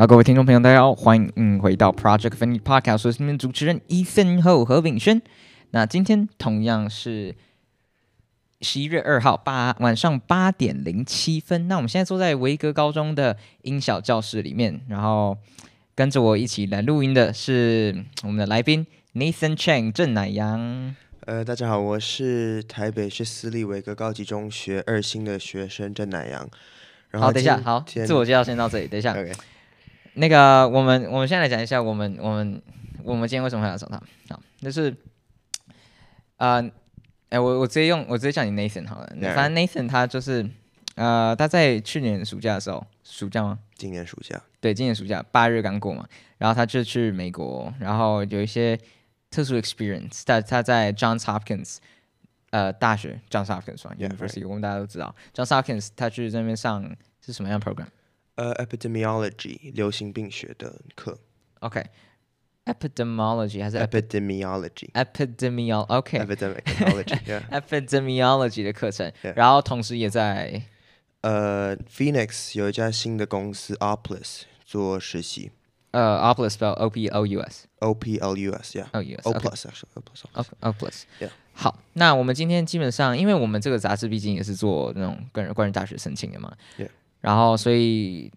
好，各位听众朋友，大家好，欢迎回到 Project Infinity Podcast，我是你们主持人 Ethan Ho 何炳轩。那今天同样是十一月二号八晚上八点零七分。那我们现在坐在维格高中的音小教室里面，然后跟着我一起来录音的是我们的来宾 Nathan Cheng 郑乃阳。呃，大家好，我是台北市私立维格高级中学二星的学生郑乃阳。然后好，等一下，好，自我介绍先到这里，等一下。Okay. 那个，我们我们现在来讲一下，我们我们我们今天为什么会来找他？好，就是，啊、呃，哎，我我直接用我直接叫你 Nathan 好了。反正 Nathan 他就是，呃，他在去年暑假的时候，暑假吗？今年暑假。对，今年暑假八月刚过嘛，然后他就去美国，然后有一些特殊 experience。他他在 Johns Hopkins，呃，大学 Johns Hopkins University，yeah, right. 我们大家都知道 Johns Hopkins，他去那边上是什么样的 program？呃、uh,，epidemiology 流行病学的课。OK，epidemiology、okay. 还是 epidemiology？epidemiology，epidemiology 的课程。Yeah. 然后同时也在呃、uh,，Phoenix 有一家新的公司 Oplus 做实习。呃、uh,，Opus spell O P O U S，O P L U S，yeah，O U S，O Plus actually，O Plus，O Plus，yeah。好，那我们今天基本上，因为我们这个杂志毕竟也是做那种个人关于大学申请的嘛。然后，所以，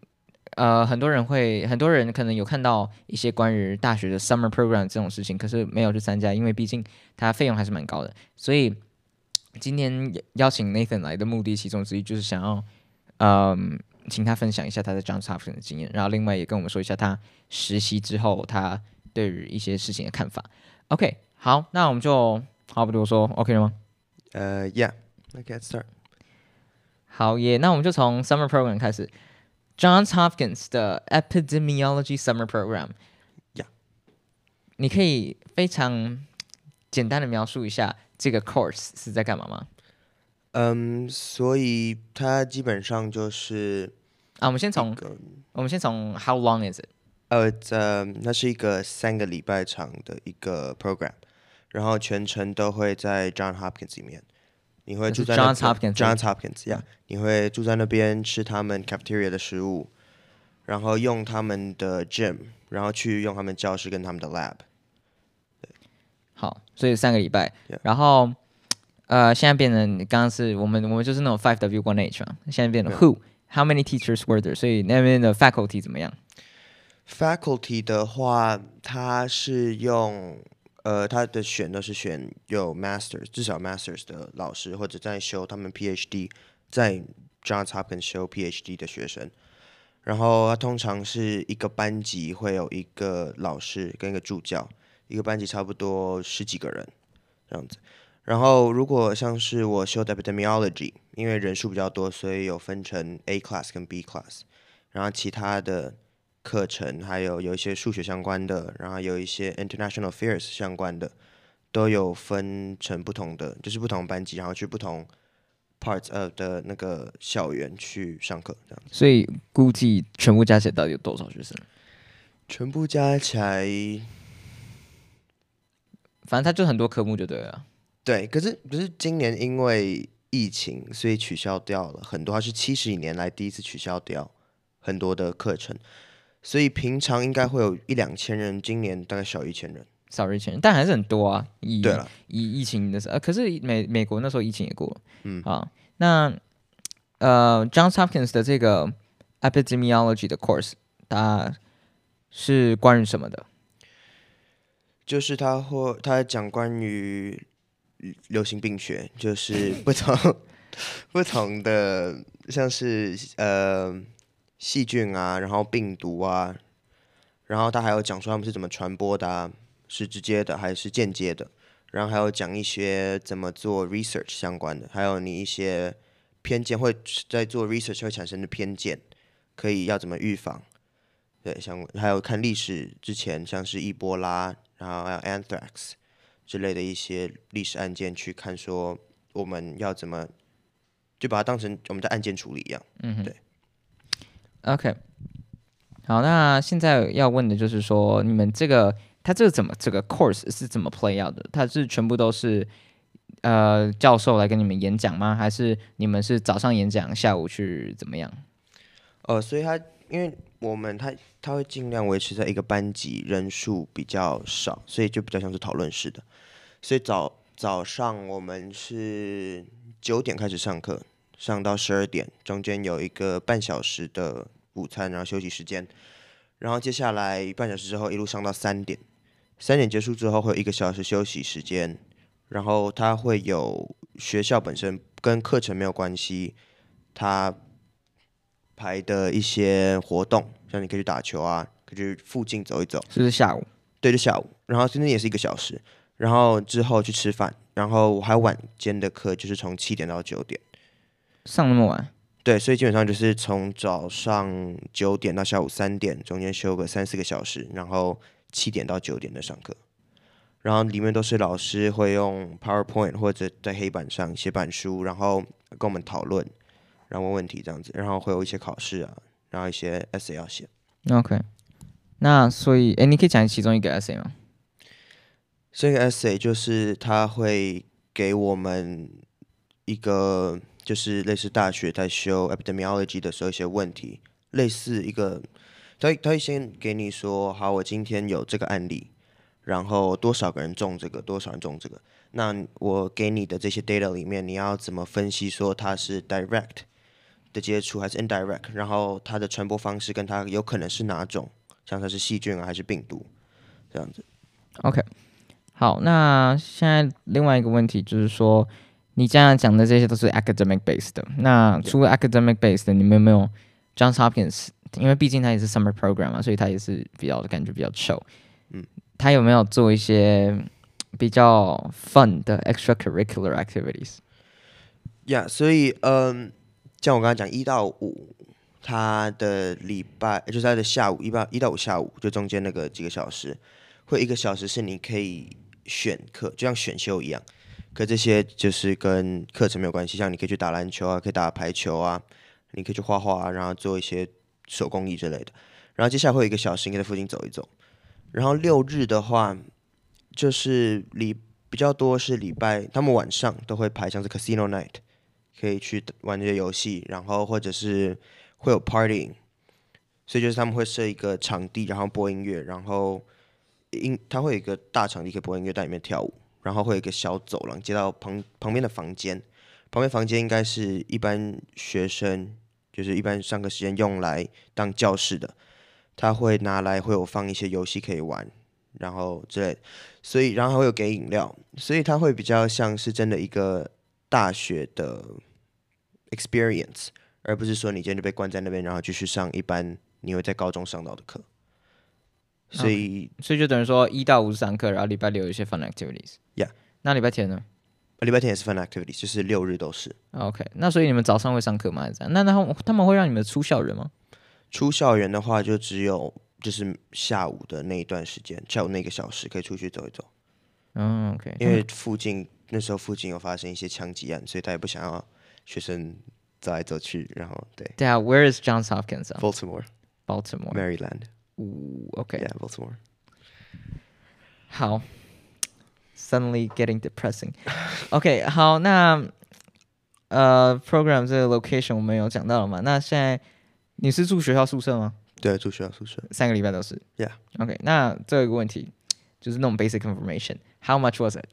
呃，很多人会，很多人可能有看到一些关于大学的 summer program 这种事情，可是没有去参加，因为毕竟它费用还是蛮高的。所以今天邀请 Nathan 来的目的，其中之一就是想要，嗯，请他分享一下他在 Johns Hopkins 的经验，然后另外也跟我们说一下他实习之后他对于一些事情的看法。OK，好，那我们就话不多说，OK 了吗？呃、，yeah，let's get start. 好耶，那我们就从 Summer Program 开始，Johns Hopkins 的 Epidemiology Summer Program。呀，你可以非常简单的描述一下这个 course 是在干嘛吗？嗯，所以它基本上就是啊，我们先从我们先从 How long is it？呃，呃，那是一个三个礼拜长的一个 program，然后全程都会在 Johns Hopkins 里面。你会住在 Johns Hopkins，Johns Hopkins 呀，你会住在那边吃他们 cafeteria 的食物，然后用他们的 gym，然后去用他们教室跟他们的 lab。好，所以三个礼拜.然后呃，现在变成刚刚是我们我们就是那种 five W one H 嘛，现在变成 who，how many teachers were there？所以那边的 faculty 怎么样？faculty 的话，他是用。呃，他的选都是选有 masters，至少 masters 的老师，或者在修他们 PhD，在 Johns Hopkins 修 PhD 的学生。然后他通常是一个班级会有一个老师跟一个助教，一个班级差不多十几个人这样子。然后如果像是我修 epidemiology，因为人数比较多，所以有分成 A class 跟 B class，然后其他的。课程还有有一些数学相关的，然后有一些 international affairs 相关的，都有分成不同的，就是不同班级，然后去不同 parts of 的那个校园去上课，这样。所以估计全部加起来到底有多少学生？全部加起来，反正他就很多科目就对了。对，可是可是今年因为疫情，所以取消掉了很多，他是七十几年来第一次取消掉很多的课程。所以平常应该会有一两千人，今年大概少一千人，少一千人，但还是很多啊。以对了，以疫情的时候，呃，可是美美国那时候疫情也过，嗯啊，那呃，Johns Hopkins 的这个 epidemiology 的 course，它是关于什么的？就是他会他讲关于流行病学，就是不同 不同的，像是呃。细菌啊，然后病毒啊，然后他还有讲说他们是怎么传播的啊，是直接的还是间接的，然后还有讲一些怎么做 research 相关的，还有你一些偏见会在做 research 会产生的偏见，可以要怎么预防？对，像还有看历史之前像是伊波拉，然后还有 anthrax 之类的一些历史案件，去看说我们要怎么就把它当成我们的案件处理一样，嗯，对。OK，好，那现在要问的就是说，你们这个他这个怎么这个 course 是怎么 play out 的？他是全部都是呃教授来跟你们演讲吗？还是你们是早上演讲，下午去怎么样？呃，所以他因为我们他他会尽量维持在一个班级人数比较少，所以就比较像是讨论式的。所以早早上我们是九点开始上课，上到十二点，中间有一个半小时的午餐，然后休息时间。然后接下来半小时之后一路上到三点，三点结束之后会有一个小时休息时间。然后他会有学校本身跟课程没有关系，他。排的一些活动，像你可以去打球啊，可以去附近走一走。是不是下午？对，就下午。然后今天也是一个小时，然后之后去吃饭，然后我还有晚间的课，就是从七点到九点。上那么晚？对，所以基本上就是从早上九点到下午三点，中间休个三四个小时，然后七点到九点的上课。然后里面都是老师会用 PowerPoint 或者在黑板上写板书，然后跟我们讨论。然后问问题这样子，然后会有一些考试啊，然后一些 essay 要写。OK，那所以，哎，你可以讲其中一个 essay 吗？这个 essay 就是他会给我们一个，就是类似大学在修 epidemiology 的时候一些问题，类似一个，他他会先给你说，好，我今天有这个案例，然后多少个人中这个，多少人中这个，那我给你的这些 data 里面，你要怎么分析说它是 direct？的接触还是 indirect，然后它的传播方式跟它有可能是哪种，像它是细菌啊还是病毒，这样子。OK，好，那现在另外一个问题就是说，你这样讲的这些都是 academic based 的，那除了 academic based，你们有没有 Johns Hopkins？因为毕竟它也是 summer program 嘛，所以它也是比较的感觉比较 chill。嗯，他有没有做一些比较 fun 的 extracurricular activities？呀，yeah, 所以嗯。像我刚刚讲，一到五，他的礼拜就是他的下午，一到一到五下午，就中间那个几个小时，会一个小时是你可以选课，就像选修一样。可这些就是跟课程没有关系，像你可以去打篮球啊，可以打排球啊，你可以去画画啊，然后做一些手工艺之类的。然后接下来会有一个小时，你可以在附近走一走。然后六日的话，就是礼比较多是礼拜，他们晚上都会排像是 Casino Night。可以去玩这些游戏，然后或者是会有 party，所以就是他们会设一个场地，然后播音乐，然后音他会有一个大场地可以播音乐，在里面跳舞，然后会有一个小走廊接到旁旁边的房间，旁边房间应该是一般学生就是一般上课时间用来当教室的，他会拿来会有放一些游戏可以玩，然后之类，所以然后还会有给饮料，所以他会比较像是真的一个大学的。experience，而不是说你今天就被关在那边，然后继续上一般你会在高中上到的课。所以，okay. 所以就等于说一到五上课，然后礼拜六有一些 fun activities。Yeah，那礼拜天呢？礼拜天也是 fun activities，就是六日都是。OK，那所以你们早上会上课吗？还是这样？那然后他们会让你们出校园吗？出校园的话，就只有就是下午的那一段时间，下午那个小时可以出去走一走。嗯、oh，OK，因为附近、嗯、那时候附近有发生一些枪击案，所以他也不想要。学生走来走去，然后对。对啊，Where is Johns Hopkins? Baltimore, Baltimore, Maryland. 呜，OK. Yeah, Baltimore. 好，Suddenly getting depressing. OK，好，那呃，program 这个 location 我们有讲到了嘛？那现在你是住学校宿舍吗？对，住学校宿舍，三个礼拜都是。Yeah. OK，那这个问题就是那种 basic information. How much was it?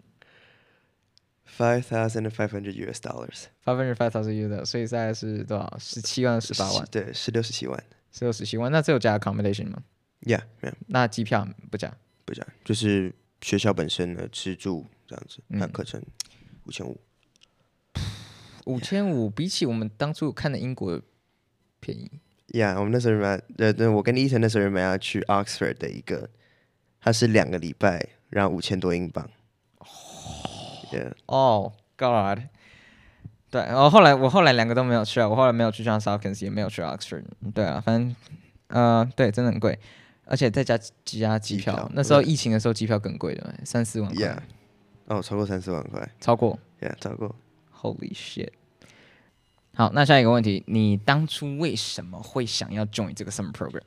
Five thousand and five hundred US dollars. Five hundred five thousand US，所以大概是多少？十七万、十八万？对，十六、十七万。 十六、十七万，那这有加 accommodation 吗？Yeah，没有。那机票不加？不加，就是学校本身的吃住这样子。那课程五千五。五千五比起我们当初看的英国便宜。Yeah，我们那时候买，呃，对，我跟伊藤那时候买要去 Oxford 的一个，它是两个礼拜，然后五千多英镑。哦 Yeah. Oh God，对，然后后来我后来两个都没有去啊，我后来没有去 Johns Hopkins，也没有去 Oxford，对啊，反正，呃，对，真的很贵，而且再加几家机票，票那时候疫情的时候机票更贵的，三四万块。Yeah，哦，超过三四万块，超过，Yeah，超过，Holy shit！好，那下一个问题，你当初为什么会想要 join 这个 summer program？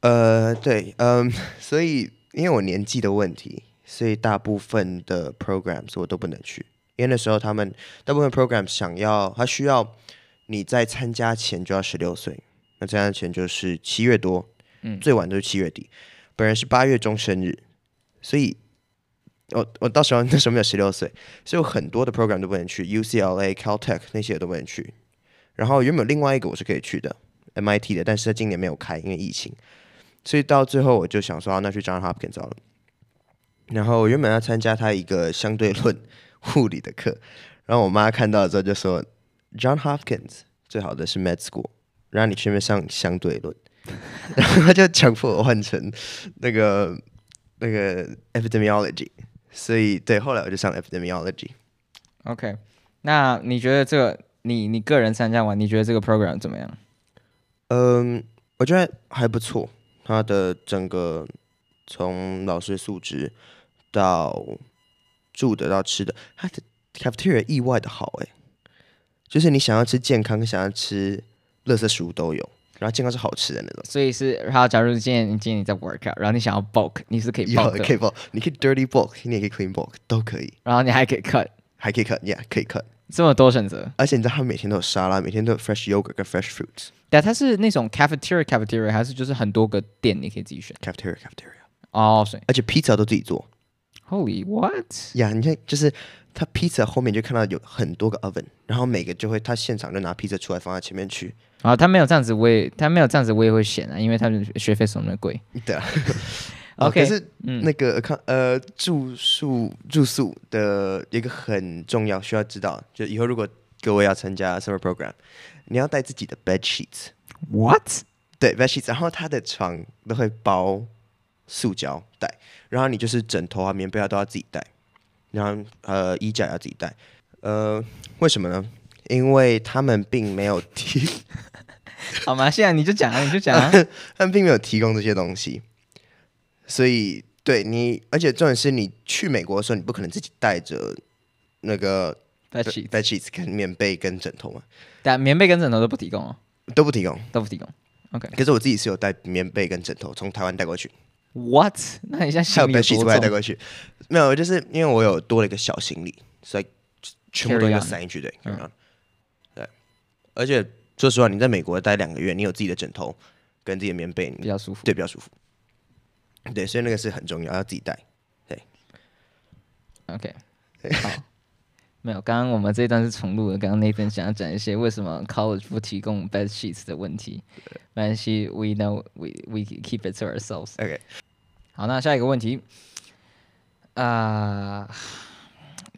呃，对，嗯，所以因为我年纪的问题。所以大部分的 programs 我都不能去，因为那时候他们大部分 programs 想要，他需要你在参加前就要十六岁，那参加前就是七月多，嗯，最晚都是七月底。本人是八月中生日，所以我我到时候那时候没有十六岁，所以有很多的 program 都不能去，UCLA、Caltech 那些都不能去。然后原本另外一个我是可以去的，MIT 的，但是他今年没有开，因为疫情。所以到最后我就想说，那去 John Hopkins 好了。然后原本要参加他一个相对论物理的课，然后我妈看到了之后就说，John Hopkins 最好的是 Med School，让你去那边上相对论。然后他就强迫我换成那个那个 Epidemiology，所以对，后来我就上 Epidemiology。OK，那你觉得这个你你个人参加完，你觉得这个 program 怎么样？嗯，我觉得还不错，他的整个从老师素质。到住的到吃的，它的 cafeteria 意外的好哎，就是你想要吃健康，想要吃垃圾食物都有，然后健康是好吃的那种。所以是，然后假如今天你今天你在 work out，然后你想要 bulk，你是可以 bulk，可以 bulk，你可以 dirty bulk，你也可以 clean bulk，都可以。然后你还可以 cut，还可以 cut，yeah，可以 cut，这么多选择。而且你知道他每天都有沙拉，每天都有 fresh yogurt 跟 fresh fruits。对，它是那种 cafeteria cafeteria，还是就是很多个店你可以自己选？cafeteria cafeteria。哦，所以而且 pizza 都自己做。Holy what？呀，yeah, 你看，就是他披萨后面就看到有很多个 oven，然后每个就会他现场就拿披萨出来放在前面去。啊，他没有这样子，我也他没有这样子，我也会选啊，因为他们学费什么的贵。对啊。OK，可是那个看、嗯、呃住宿住宿的一个很重要需要知道，就以后如果各位要参加 summer program，你要带自己的 bed sheets。What？对，bed sheets，然后他的床都会包塑胶袋。然后你就是枕头啊、棉被啊都要自己带，然后呃衣架要自己带，呃为什么呢？因为他们并没有提，好吗？现在你就讲啊，你就讲啊，他们并没有提供这些东西，所以对你，而且重点是你去美国的时候，你不可能自己带着那个 bed sheets、bed sheets 跟棉被跟枕头嘛，但棉被跟枕头都不提供哦，都不提供，都不提供。OK，可是我自己是有带棉被跟枕头从台湾带过去。What？那你现在还有 bed sheets 我还带过去？没有，就是因为我有多了一个小行李，所以全部都要塞进去。对，嗯、对。而且说实话，你在美国待两个月，你有自己的枕头跟自己的棉被，比较舒服。对，比较舒服。对，所以那个是很重要，要自己带。对。OK。好。没有，刚刚我们这一段是重录的。刚刚 Nathan 想要讲一些为什么 college 不提供 bed sheets 的问题。没关系，We know we we keep it to ourselves。OK。好，那下一个问题，啊、呃，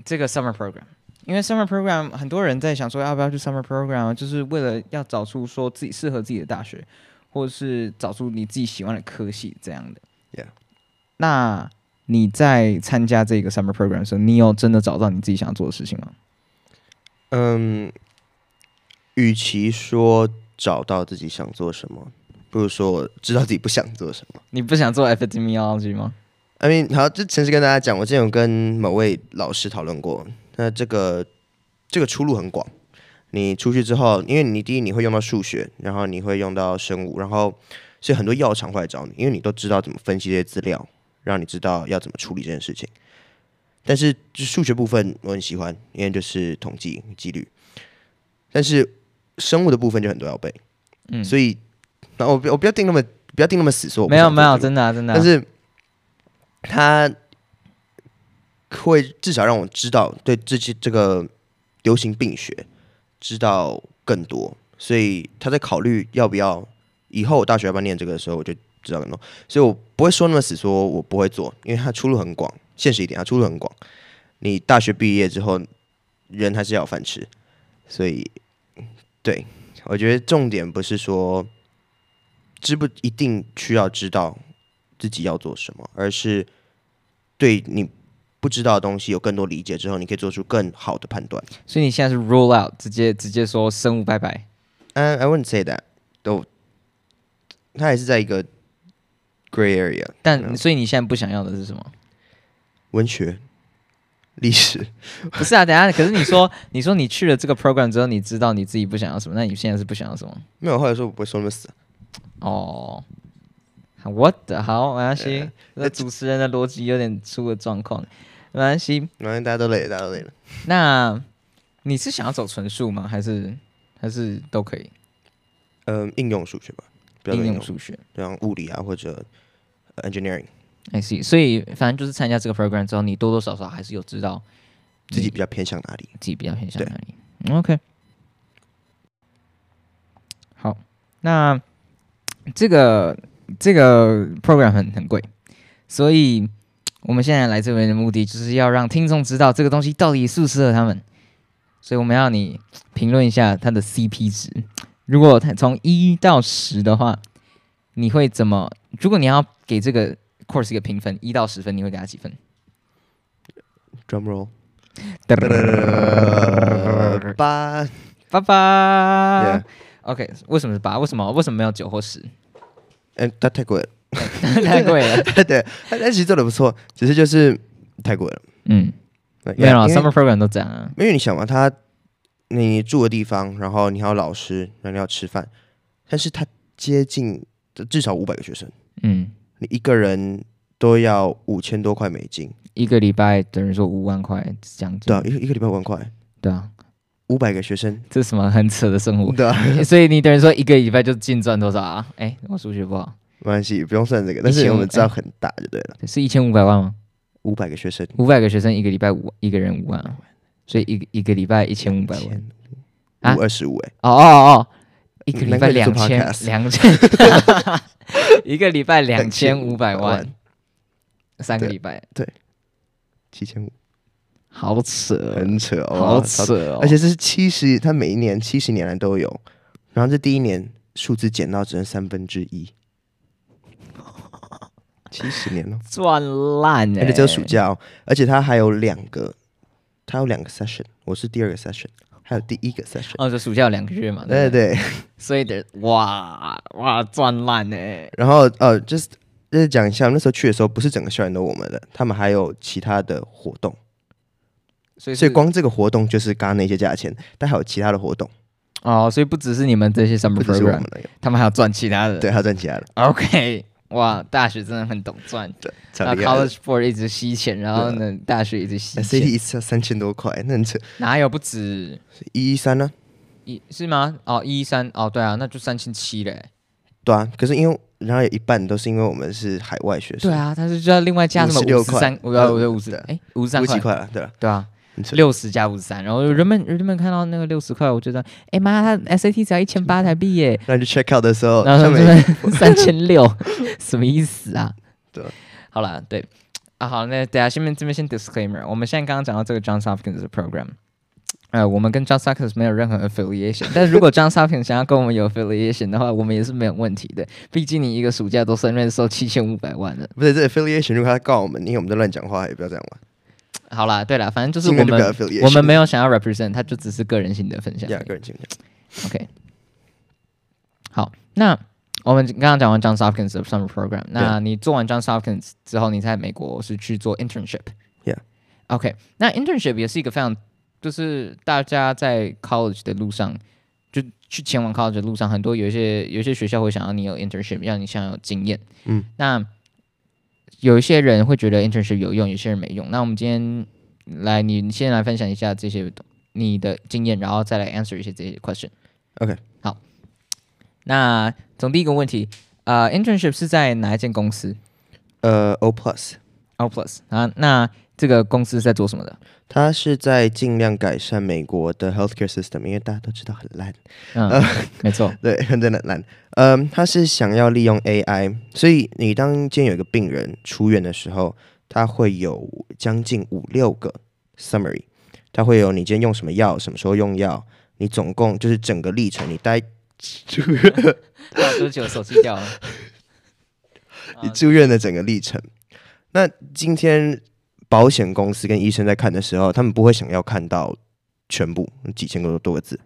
这个 summer program，因为 summer program 很多人在想说要不要去 summer program，就是为了要找出说自己适合自己的大学，或者是找出你自己喜欢的科系这样的。Yeah。那你在参加这个 summer program 的时候，你有真的找到你自己想要做的事情吗？嗯，与其说找到自己想做什么。不如说我知道自己不想做什么。你不想做 epidemiology 吗？I mean，好，就诚实跟大家讲，我之前有跟某位老师讨论过，那这个这个出路很广。你出去之后，因为你第一你会用到数学，然后你会用到生物，然后所以很多药厂会来找你，因为你都知道怎么分析这些资料，让你知道要怎么处理这件事情。但是就数学部分我很喜欢，因为就是统计几率。但是生物的部分就很多要背，嗯，所以。那我不我不要定那么不要定那么死，说没有没有真的、啊、真的、啊，但是他会至少让我知道对这些这个流行病学知道更多，所以他在考虑要不要以后我大学要不要念这个的时候，我就知道更多，所以我不会说那么死，说我不会做，因为他出路很广，现实一点，他出路很广，你大学毕业之后人还是要有饭吃，所以对我觉得重点不是说。知不一定需要知道自己要做什么，而是对你不知道的东西有更多理解之后，你可以做出更好的判断。所以你现在是 roll out，直接直接说生物拜拜。嗯、uh,，I wouldn't say that。都，他还是在一个 gray area。但所以你现在不想要的是什么？文学、历史？不是啊，等下。可是你说，你说你去了这个 program 之后，你知道你自己不想要什么？那你现在是不想要什么？没有，后来说我不会说那么死。哦，我的好，没关系。那主持人的逻辑有点出了状况，没关系。反正大家都累了，大家都累了。那你是想要走纯数吗？还是还是都可以？嗯，应用数学吧，比较应应用数学，像物理啊或者、呃、engineering。I see。所以反正就是参加这个 program 之后，你多多少少还是有知道自己比较偏向哪里，自己比较偏向哪里。OK。好，那这个这个 program 很很贵，所以我们现在来这边的目的就是要让听众知道这个东西到底适不适合他们。所以我们要你评论一下它的 CP 值。如果它从一到十的话，你会怎么？如果你要给这个 course 一个评分，一到十分，你会给它几分？Drum roll，八八八。OK，为什么是八？为什么为什么没有九或十？嗯，它太贵了，太贵了。对，但其实做的不错，只是就是太贵了。嗯。没有，summer program 都这样啊。因为你想嘛，他你住的地方，然后你还有老师，然后你要吃饭，但是他接近至少五百个学生，嗯，你一个人都要五千多块美金，一个礼拜等于说五万块这样子。对啊，一个一个礼拜五万块，对啊，五百个学生，这是什么很扯的生活？对啊，所以你等于说一个礼拜就净赚多少啊？哎，我数学不好，没关系，不用算这个，但是我们知道很大就对了，是一千五百万吗？五百个学生，五百个学生一个礼拜五一个人五万，所以一个一个礼拜一千五百万。啊，五二十五哎，哦哦哦，一个礼拜两千两千，一个礼拜两千五百万，三个礼拜。对，七千五，好扯，很扯，好扯哦，而且这是七十，他每一年七十年来都有，然后这第一年数字减到只剩三分之一。七十年了，赚烂哎！而且这个暑假哦，而且他还有两个，他有两个 session，我是第二个 session，还有第一个 session。哦，这暑假有两个月嘛？对对，对。所以的哇哇赚烂哎！然后呃，就是就是讲一下，那时候去的时候不是整个校园都我们的，他们还有其他的活动。所以所以光这个活动就是刚刚那些价钱，但还有其他的活动。哦，所以不只是你们这些 summer program，他们还要赚其他的。对，还要赚其他的。OK。哇，大学真的很懂赚，对，那 College Board 一直吸钱，然后呢，大学一直吸钱。SAT 一次要三千多块，那很扯。哪有不止？一一三呢？一是吗？哦，一一三哦，对啊，那就三千七嘞。对啊，可是因为然后有一半都是因为我们是海外学生。对啊，但是就要另外加什么五十三？我要我要五十，哎，五十三块。块了，对啊，对啊。六十加五十三，然后人们人们看到那个六十块，我觉得，哎妈，他 SAT 只要一千八台币耶。那就 check out 的时候，然后 三千六，什么意思啊？对，好了，对啊，好，那等下下面这边先 disclaimer，我们现在刚刚讲到这个 Johns Hopkins 的 program，呃，我们跟 Johns Hopkins 没有任何 affiliation，但是如果 Johns Hopkins 想要跟我们有 affiliation 的话，我们也是没有问题的。毕竟你一个暑假都算认收七千五百万了。不是这 affiliation，如果他告我们，因为我们在乱讲话，也不要这样玩。好啦，对了，反正就是我们我们没有想要 represent，他就只是个人性的分享。Yeah, 个人性的。OK。好，那我们刚刚讲完 Johns Hopkins 的 summer program，那你做完 Johns Hopkins 之后，你在美国是去做 internship。Yeah。OK，那 internship 也是一个非常，就是大家在 college 的路上，就去前往 college 的路上，很多有一些有一些学校会想要你有 internship，让你想要有经验。嗯。那有一些人会觉得 internship 有用，有些人没用。那我们今天来，你先来分享一下这些你的经验，然后再来 answer 一些这些 question。OK，好。那从第一个问题，呃，internship 是在哪一间公司？呃，O Plus，O Plus 啊，那。这个公司是在做什么的？他是在尽量改善美国的 healthcare system，因为大家都知道很烂。嗯，呃、没错，对，真的烂。嗯、呃，他是想要利用 AI，所以你当今天有一个病人出院的时候，他会有将近五六个 summary，他会有你今天用什么药，什么时候用药，你总共就是整个历程，你待 住院多久，手机掉了？你住院的整个历程。那今天。保险公司跟医生在看的时候，他们不会想要看到全部几千个多个字，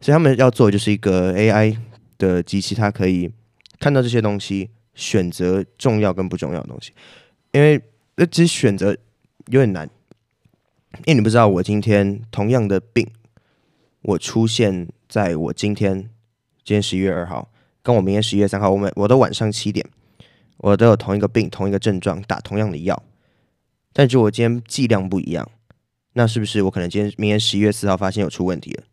所以他们要做的就是一个 AI 的机器，它可以看到这些东西，选择重要跟不重要的东西。因为那其实选择有点难，因为你不知道我今天同样的病，我出现在我今天今天十一月二号，跟我明天十一月三号，我们我的晚上七点，我都有同一个病，同一个症状，打同样的药。但是我今天剂量不一样，那是不是我可能今天明天十一月四号发现有出问题了？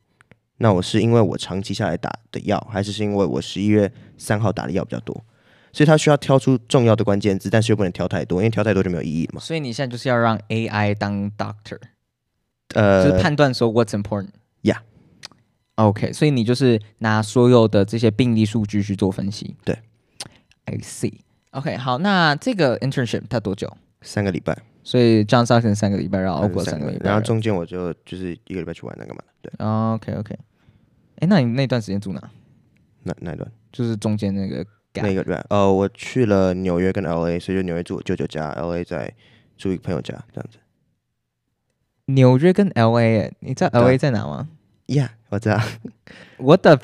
那我是因为我长期下来打的药，还是是因为我十一月三号打的药比较多？所以他需要挑出重要的关键字，但是又不能挑太多，因为挑太多就没有意义了嘛。所以你现在就是要让 AI 当 doctor，呃，就是判断说 what's important。Yeah。OK，所以你就是拿所有的这些病例数据去做分析。对，I see。OK，好，那这个 internship 它多久？三个礼拜。所以 John Stockton 三个礼拜，然后 Oakville 三个礼拜，然后中间我就就是一个礼拜去玩那个嘛。对。OK OK。哎，那你那段时间住哪？哪哪段？就是中间那个。那个礼拜，呃，我去了纽约跟 LA，所以就纽约住我舅舅家，LA 在住一个朋友家，这样子。纽约跟 LA，你知道 LA 在哪吗？Yeah，我知道。What the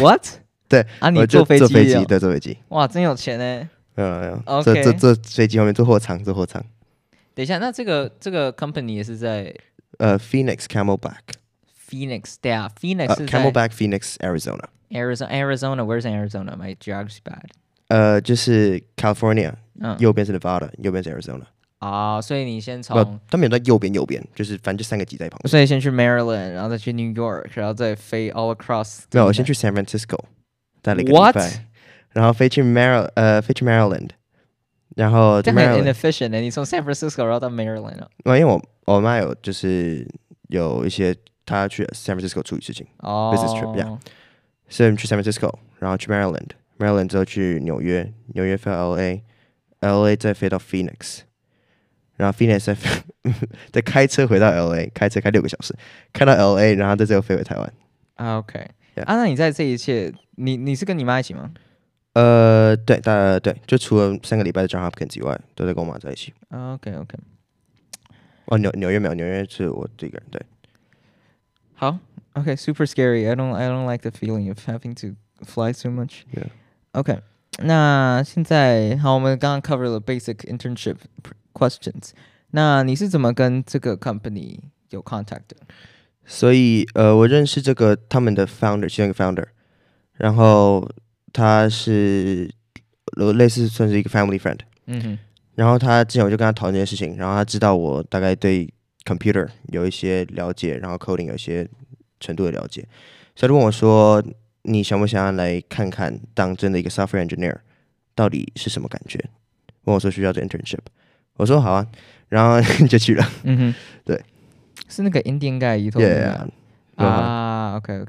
what？对啊，你坐飞机？坐飞机，对，坐飞机。哇，真有钱呢。没有没有。OK。坐坐飞机后面坐货舱，坐货舱。等一下，那这个这个 company 也是在呃 Phoenix Camelback。Phoenix，对啊，Phoenix 是 Camelback Phoenix Arizona。Arizona, Arizona, where's Arizona? My geography bad. 呃，就是 California，嗯，右边是 Nevada，右边是 Arizona。啊，所以你先从，他们有在右边，右边就是反正就三个挤在旁边。所以先去 Maryland，然后再去 New York，然后再飞 all across。没有，我先去 San Francisco，待了一个礼拜，然后飞去 Mar 呃飞去 Maryland， 然后这很 inefficient 的，你从 San Francisco 然后到 Maryland 啊？因为我我妈有就是有一些她要去 San Francisco 处理事情，business trip，yeah。所以去 San Francisco，然后去 Maryland，Maryland 之后去纽约，纽约飞到 LA，LA 再飞到 Phoenix，然后 Phoenix 再飞再开车回到 LA，开车开六个小时，开到 LA，然后再最后飞回台湾。啊，OK，啊，那你在这一切，你你是跟你妈一起吗？呃，对，大概对，就除了三个礼拜的 Johns Hopkins 以外，都在跟我妈在一起。OK，OK。哦，纽纽约没有，纽约是我这个人，对。好。Okay, super scary. I don't, I don't like the feeling of having to fly so much. Yeah. Okay. 那现在好，我们刚刚 cover 了 basic internship questions。那你是怎么跟这个 company 有 contact 的？所以，呃，我认识这个他们的 founder，其中一个 founder，然后 他是类似算是一个 family friend。嗯哼。然后他之前我就跟他讨论这件事情，然后他知道我大概对 computer 有一些了解，然后 coding 有一些。程度的了解，所以就问我说：“你想不想要来看看当真的一个 software engineer 到底是什么感觉？”问我说需要做 internship，我说好啊，然后就去了。嗯哼，对，是那个 Indian guy 一头啊。OK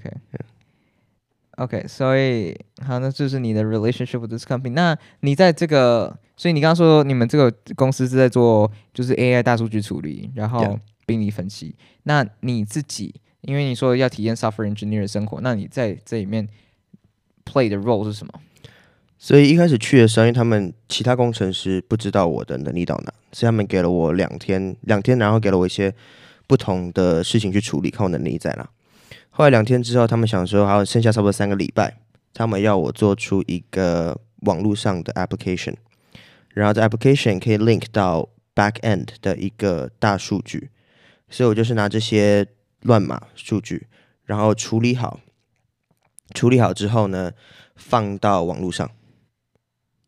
OK，OK，所以好，那这是你的 relationship with this company。那你在这个，所以你刚刚说你们这个公司是在做就是 AI 大数据处理，然后病例分析。那你自己？因为你说要体验 software engineer 的生活，那你在这里面 play 的 role 是什么？所以一开始去的时候，因为他们其他工程师不知道我的能力到哪，所以他们给了我两天，两天，然后给了我一些不同的事情去处理，看我能力在哪。后来两天之后，他们想说还有剩下差不多三个礼拜，他们要我做出一个网络上的 application，然后这 application 可以 link 到 back end 的一个大数据，所以我就是拿这些。乱码数据，然后处理好，处理好之后呢，放到网络上。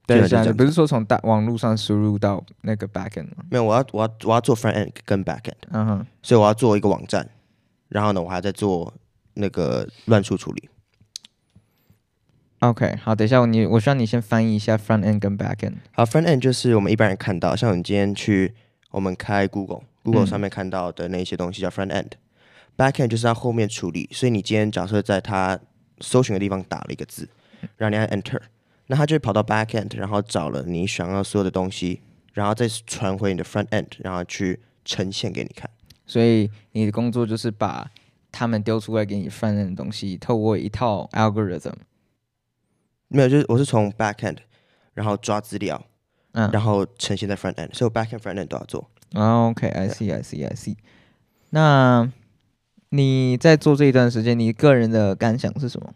对，不是说从大网络上输入到那个 backend 吗？没有，我要我要我要做 front end 跟 backend。嗯哼。所以我要做一个网站，然后呢，我还在做那个乱数处理。OK，好，等一下你，我需要你先翻译一下 front end 跟 backend。好，front end 就是我们一般人看到，像你今天去我们开 Google，Google 上面看到的那些东西叫 front end。Backend 就是它后面处理，所以你今天假设在它搜寻的地方打了一个字，让你按 Enter，那它就会跑到 Backend，然后找了你想要所有的东西，然后再传回你的 Front End，然后去呈现给你看。所以你的工作就是把他们丢出来给你 Front End 的东西，透过一套 algorithm。没有，就是我是从 Backend，然后抓资料，嗯，然后呈现在 Front End，所以 Backend、Front End 都要做。Oh, OK，I see，I see，I see。那你在做这一段时间，你个人的感想是什么？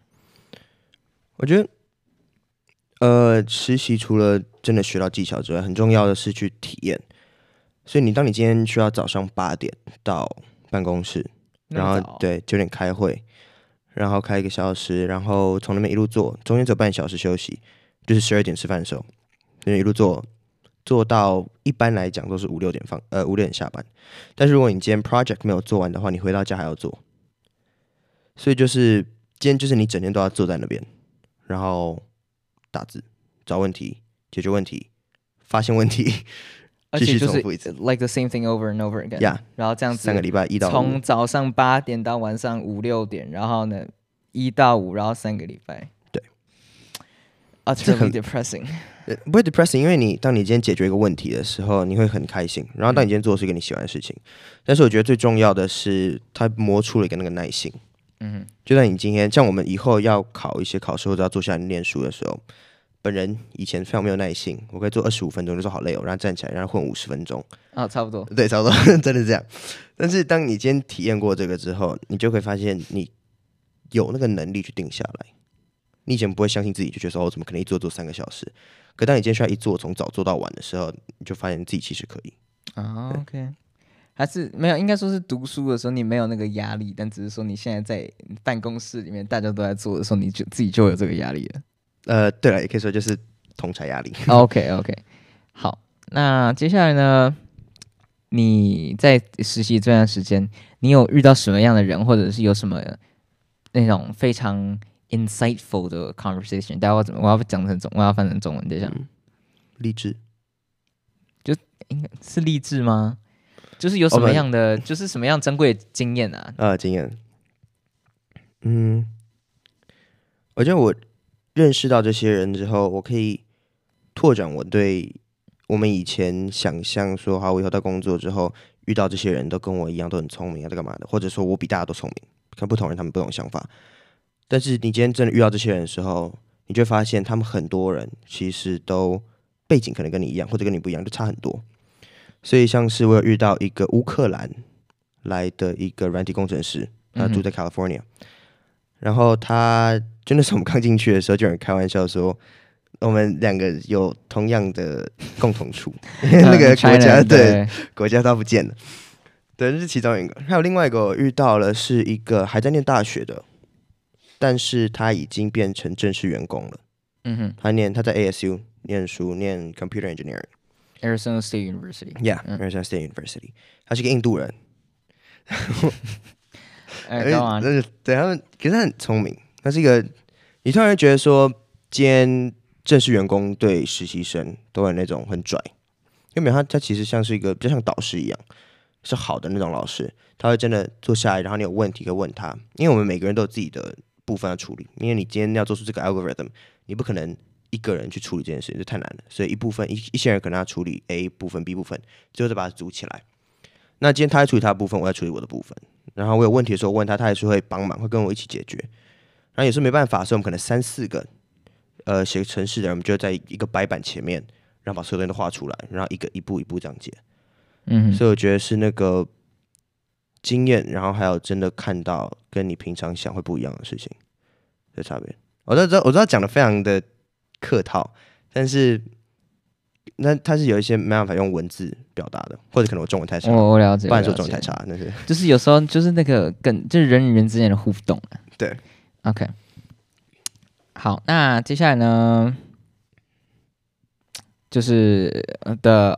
我觉得，呃，实习除了真的学到技巧之外，很重要的是去体验。所以你当你今天需要早上八点到办公室，然后对九点开会，然后开一个小时，然后从那边一路做，中间只有半小时休息，就是十二点吃饭的时候，就一路做。做到一般来讲都是五六点放，呃五六点下班，但是如果你今天 project 没有做完的话，你回到家还要做，所以就是今天就是你整天都要坐在那边，然后打字、找问题、解决问题、发现问题，而且就是 like the same thing over and over again。Yeah，然后这样子三个礼拜一到五，从早上八点到晚上五六点，然后呢一到五，然后三个礼拜。对，utterly depressing。不会 depressing，因为你当你今天解决一个问题的时候，你会很开心。然后当你今天做的是一个你喜欢的事情，嗯、但是我觉得最重要的是，它磨出了一个那个耐心。嗯，就在你今天，像我们以后要考一些考试或者要坐下来念书的时候，本人以前非常没有耐性，我可以做二十五分钟就说好累哦，然后站起来，然后混五十分钟。啊、哦，差不多，对，差不多，真的是这样。但是当你今天体验过这个之后，你就会发现你有那个能力去定下来。你以前不会相信自己，就觉得说哦，怎么可能一坐坐三个小时？可当你今天需要一坐从早坐到晚的时候，你就发现自己其实可以。啊、oh，OK，还是没有，应该说是读书的时候你没有那个压力，但只是说你现在在办公室里面大家都在做的时候，你就自己就有这个压力了。呃，对了，也可以说就是同侪压力。Okay, okay. 好，那接下来呢？你在实习这段时间，你有遇到什么样的人，或者是有什么那种非常 insightful 的 conversation，待会我怎么我要讲成中，我要翻成中文，等一下。励志，就应该是励志吗？就是有什么样的，oh, 就是什么样珍贵的经验啊？呃，经验。嗯，我觉得我认识到这些人之后，我可以拓展我对我们以前想象说，好，我以后到工作之后遇到这些人都跟我一样，都很聪明啊，在干嘛的？或者说我比大家都聪明，可不同人他们不同想法。但是你今天真的遇到这些人的时候，你就会发现他们很多人其实都背景可能跟你一样，或者跟你不一样，就差很多。所以像是我有遇到一个乌克兰来的一个软体工程师，他住在 California，、嗯、然后他真的是我们刚进去的时候就有人开玩笑说，我们两个有同样的共同处，因 为那个国家对，对国家都不见了。对，这是其中一个。还有另外一个我遇到了是一个还在念大学的。但是他已经变成正式员工了。嗯哼，他念他在 ASU 念书，念 Computer Engineering，Arizona State University。Yeah，Arizona State University。他是个印度人。哎，干嘛？对他们，可是他很聪明。他是一个，你突然觉得说，今天正式员工对实习生都有那种很拽，因为他他其实像是一个比较像导师一样，是好的那种老师。他会真的坐下来，然后你有问题可以问他，因为我们每个人都有自己的。部分要处理，因为你今天要做出这个 algorithm，你不可能一个人去处理这件事情，这太难了。所以一部分一一些人可能要处理 A 部分、B 部分，最后再把它组起来。那今天他在处理他的部分，我在处理我的部分。然后我有问题的时候问他，他也是会帮忙，会跟我一起解决。然后也是没办法，所以我们可能三四个呃写城市的人，我们就在一个白板前面，然后把所有东西都画出来，然后一个一步一步这样解。嗯，所以我觉得是那个。经验，然后还有真的看到跟你平常想会不一样的事情的差别。我知道，我知道讲的非常的客套，但是那他是有一些没办法用文字表达的，或者可能我中文太差，我我了解，不然说中文太差，那是就是有时候就是那个跟就是人与人之间的互动啊。对，OK，好，那接下来呢，就是 the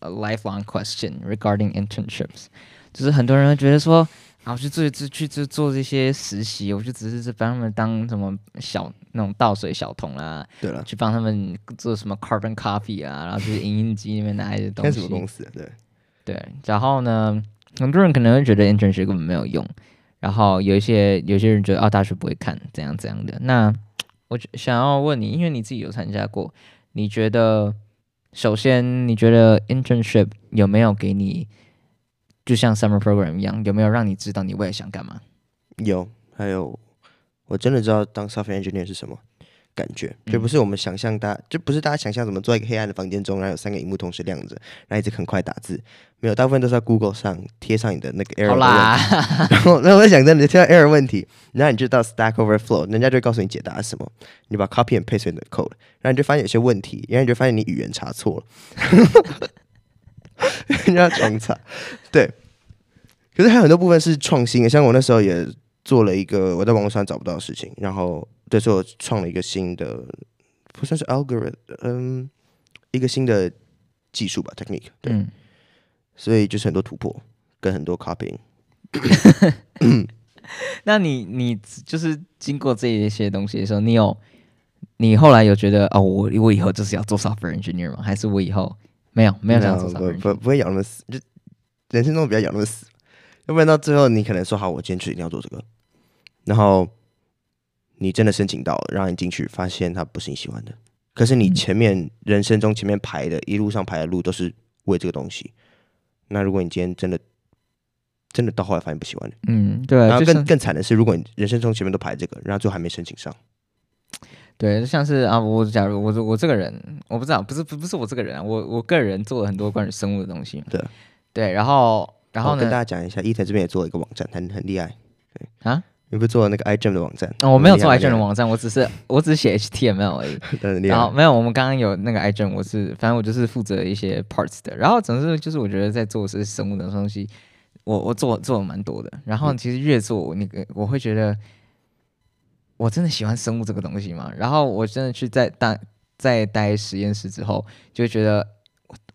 lifelong question regarding internships。就是很多人会觉得说，啊，我去做去去做做这些实习，我就只是是帮他们当什么小那种倒水小童啦，对了，去帮他们做什么 carbon copy 啊，然后就是影印机里面拿一些东西。什么公司？对对，然后呢，很多人可能会觉得 internship 根本没有用，然后有一些有些人觉得啊，大学不会看怎样怎样的。那我想要问你，因为你自己有参加过，你觉得首先你觉得 internship 有没有给你？就像 summer program 一样，有没有让你知道你未来想干嘛？有，还有，我真的知道当 software engineer 是什么感觉，就不是我们想象大，就不是大家想象怎么坐在一个黑暗的房间中，然后有三个荧幕同时亮着，然后一直很快打字，没有，大部分都是在 Google 上贴上你的那个 error 问题，啦 然后，那我在想，真的贴到 error 问题，然后你就到 Stack Overflow，人家就会告诉你解答是什么，你把 copy and paste 你的 code，然后你就发现有些问题，然后你就发现你语言查错了。人家重查，对。可是还有很多部分是创新的，像我那时候也做了一个我在网络上找不到的事情，然后对，所以我创了一个新的，不算是 algorithm，嗯，一个新的技术吧，technique。对。嗯。所以就是很多突破跟很多 copying。那你你就是经过这一些东西的时候，你有你后来有觉得哦，我我以后就是要做 software engineer 吗？还是我以后没有没有想做 software 不不不会养那么死，就人生中比较养那么死，要不然到最后你可能说好，我坚持一定要做这个，然后你真的申请到了，让你进去，发现它不是你喜欢的，可是你前面、嗯、人生中前面排的一路上排的路都是为这个东西，那如果你今天真的。真的到后来发现不喜欢的，嗯，对。然后更更惨的是，如果你人生中前面都排这个，然后最后还没申请上，对，就像是啊，我假如我我这个人，我不知道，不是不不是我这个人啊，我我个人做了很多关于生物的东西，对。对，然后然后呢，跟大家讲一下，Ethan 这边也做了一个网站，很很厉害，对。啊，你不是做了那个 iGEM 的网站？哦，我没有做 iGEM 的网站，我只是 我只是写 HTML 而已，然后没有，我们刚刚有那个 iGEM，我是反正我就是负责一些 parts 的，然后总之就是我觉得在做的是生物的东西。我我做做了蛮多的，然后其实越做那个，我会觉得我真的喜欢生物这个东西嘛。然后我真的去在待在待实验室之后，就会觉得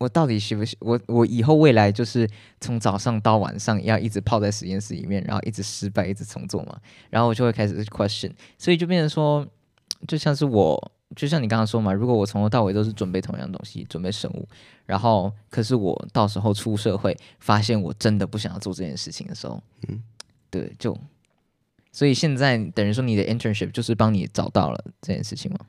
我我到底喜不喜我我以后未来就是从早上到晚上要一直泡在实验室里面，然后一直失败，一直重做嘛。然后我就会开始 question，所以就变成说，就像是我。就像你刚刚说嘛，如果我从头到尾都是准备同样东西，准备生物，然后可是我到时候出社会，发现我真的不想要做这件事情的时候，嗯，对，就所以现在等于说你的 internship 就是帮你找到了这件事情吗？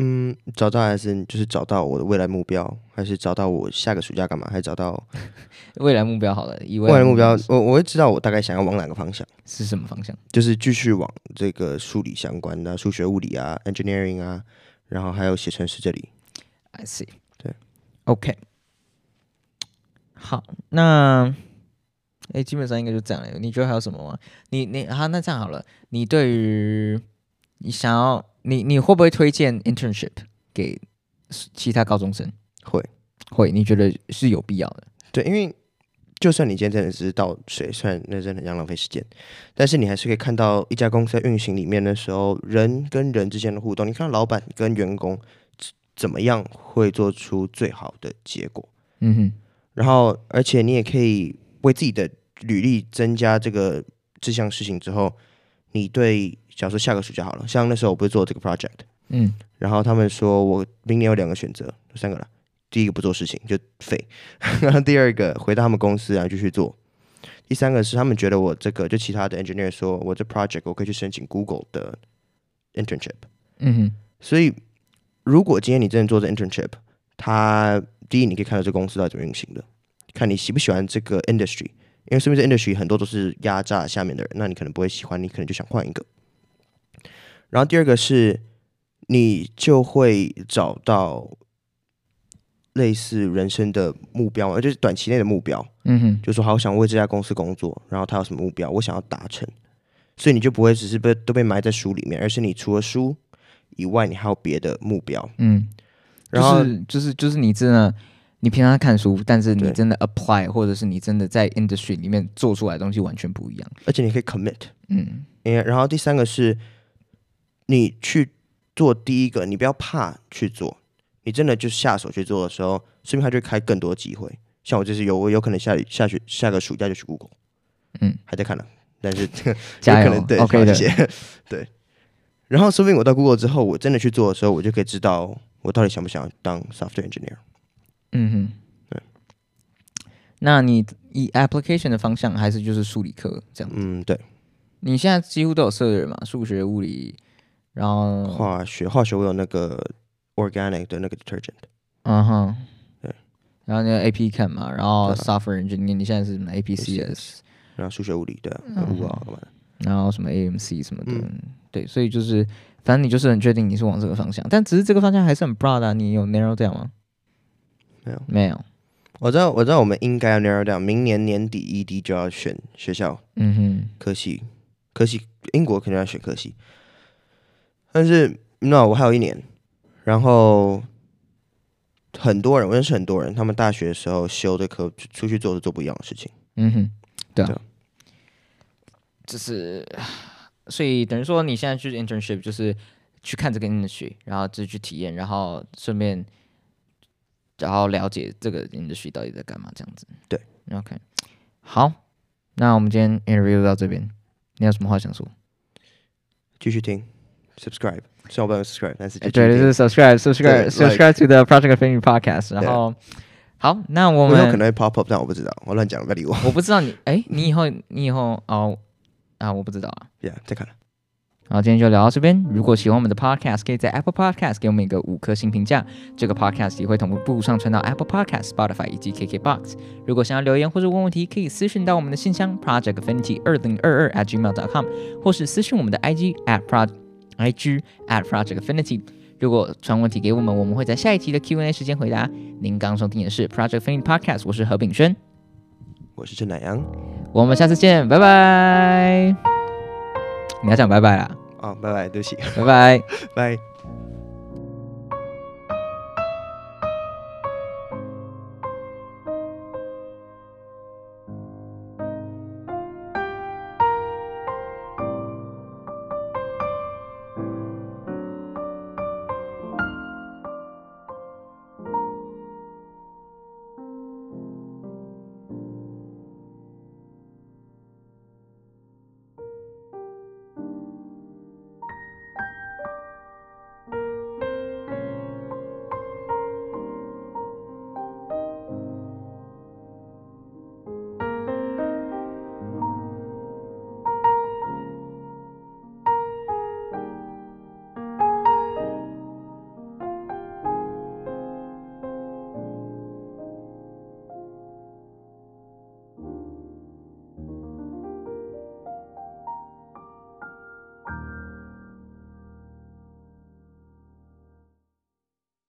嗯，找到还是就是找到我的未来目标，还是找到我下个暑假干嘛？还是找到 未来目标？好了，以未来目标，我我会知道我大概想要往哪个方向，是什么方向？就是继续往这个数理相关的数学、物理啊，engineering 啊，然后还有写程式这里。I see。对，OK。好，那哎，基本上应该就这样了。你觉得还有什么吗？你你好，那这样好了，你对于你想要。你你会不会推荐 internship 给其他高中生？会会，你觉得是有必要的？对，因为就算你今天真的只是倒水，虽然那真的很浪费时间，但是你还是可以看到一家公司在运行里面的时候，人跟人之间的互动。你看老板跟员工怎么样会做出最好的结果？嗯哼。然后，而且你也可以为自己的履历增加这个这项事情之后，你对。假如说下个暑假好了，像那时候我不是做这个 project，嗯，然后他们说我明年有两个选择，三个了。第一个不做事情就废，然后第二个回到他们公司然后继续做，第三个是他们觉得我这个就其他的 engineer 说我这 project 我可以去申请 Google 的 internship，嗯哼，所以如果今天你真的做这 internship，他第一你可以看到这公司到底怎么运行的，看你喜不喜欢这个 industry，因为身边这 industry 很多都是压榨下面的人，那你可能不会喜欢，你可能就想换一个。然后第二个是，你就会找到类似人生的目标，而就是短期内的目标。嗯哼，就说好想为这家公司工作，然后他有什么目标，我想要达成，所以你就不会只是被都被埋在书里面，而是你除了书以外，你还有别的目标。嗯，然后就是就是就是你真的，你平常看书，但是你真的 apply，或者是你真的在 industry 里面做出来的东西完全不一样，而且你可以 commit。嗯，然后第三个是。你去做第一个，你不要怕去做，你真的就下手去做的时候，说不定他就会开更多机会。像我就是有，我有可能下下学下个暑假就去 Google，嗯，还在看呢，但是 加油可能对，OK 的，对。然后说不定我到 Google 之后，我真的去做的时候，我就可以知道我到底想不想当 software engineer。嗯哼，对。那你以 application 的方向，还是就是数理科这样子？嗯，对。你现在几乎都有涉猎嘛？数学、物理。然后化学，化学我有那个 organic 的那个 detergent，嗯哼，对，然后那个 AP Chem 嘛，然后 software engineer，你现在是什么 APCS，然后数学物理的，物啊干嘛的，然后什么 AMC 什么的，对，所以就是反正你就是很确定你是往这个方向，但只是这个方向还是很 broad 啊，你有 narrow down 吗？没有，没有，我知道，我知道我们应该要 narrow down，明年年底 ED 就要选学校，嗯哼，科系，科系，英国肯定要选科系。但是，那我还有一年，然后很多人，我认识很多人，他们大学的时候修的课，出去做是做不一样的事情。嗯哼，对啊，就是，所以等于说你现在去 internship 就是去看这个 industry，然后就去体验，然后顺便然后了解这个 industry 到底在干嘛，这样子。对，OK，好，那我们今天 interview 到这边。你有什么话想说？继续听，subscribe，虽然我不能 subscribe，但是对，就是 subscribe，subscribe，subscribe to the Project Affinity Podcast。然后，好，那我们有可能会 pop up，但我不知道，我乱讲，不要理我。我不知道你，哎，你以后，你以后，哦，啊，我不知道啊。Yeah，再看。好，今天就聊到这边。如果喜欢我们的 Podcast，可以在 Apple Podcast 给我们一个五颗星评价。这个 Podcast 也会同步上传到 Apple Podcast、Spotify 以及 KKBox。如果想要留言或者问问题，可以私讯到我们的信箱 Project Affinity 二零二二 at gmail.com，或是私讯我们的 IG at Project IG at Project Affinity。如果传问题给我们，我们会在下一期的 Q&A 时间回答。您刚收听的是 Project Affinity Podcast，我是何炳轩，我是郑乃阳，我们下次见，拜拜。你要讲拜拜啦。哦，拜拜，对不起，拜拜，拜。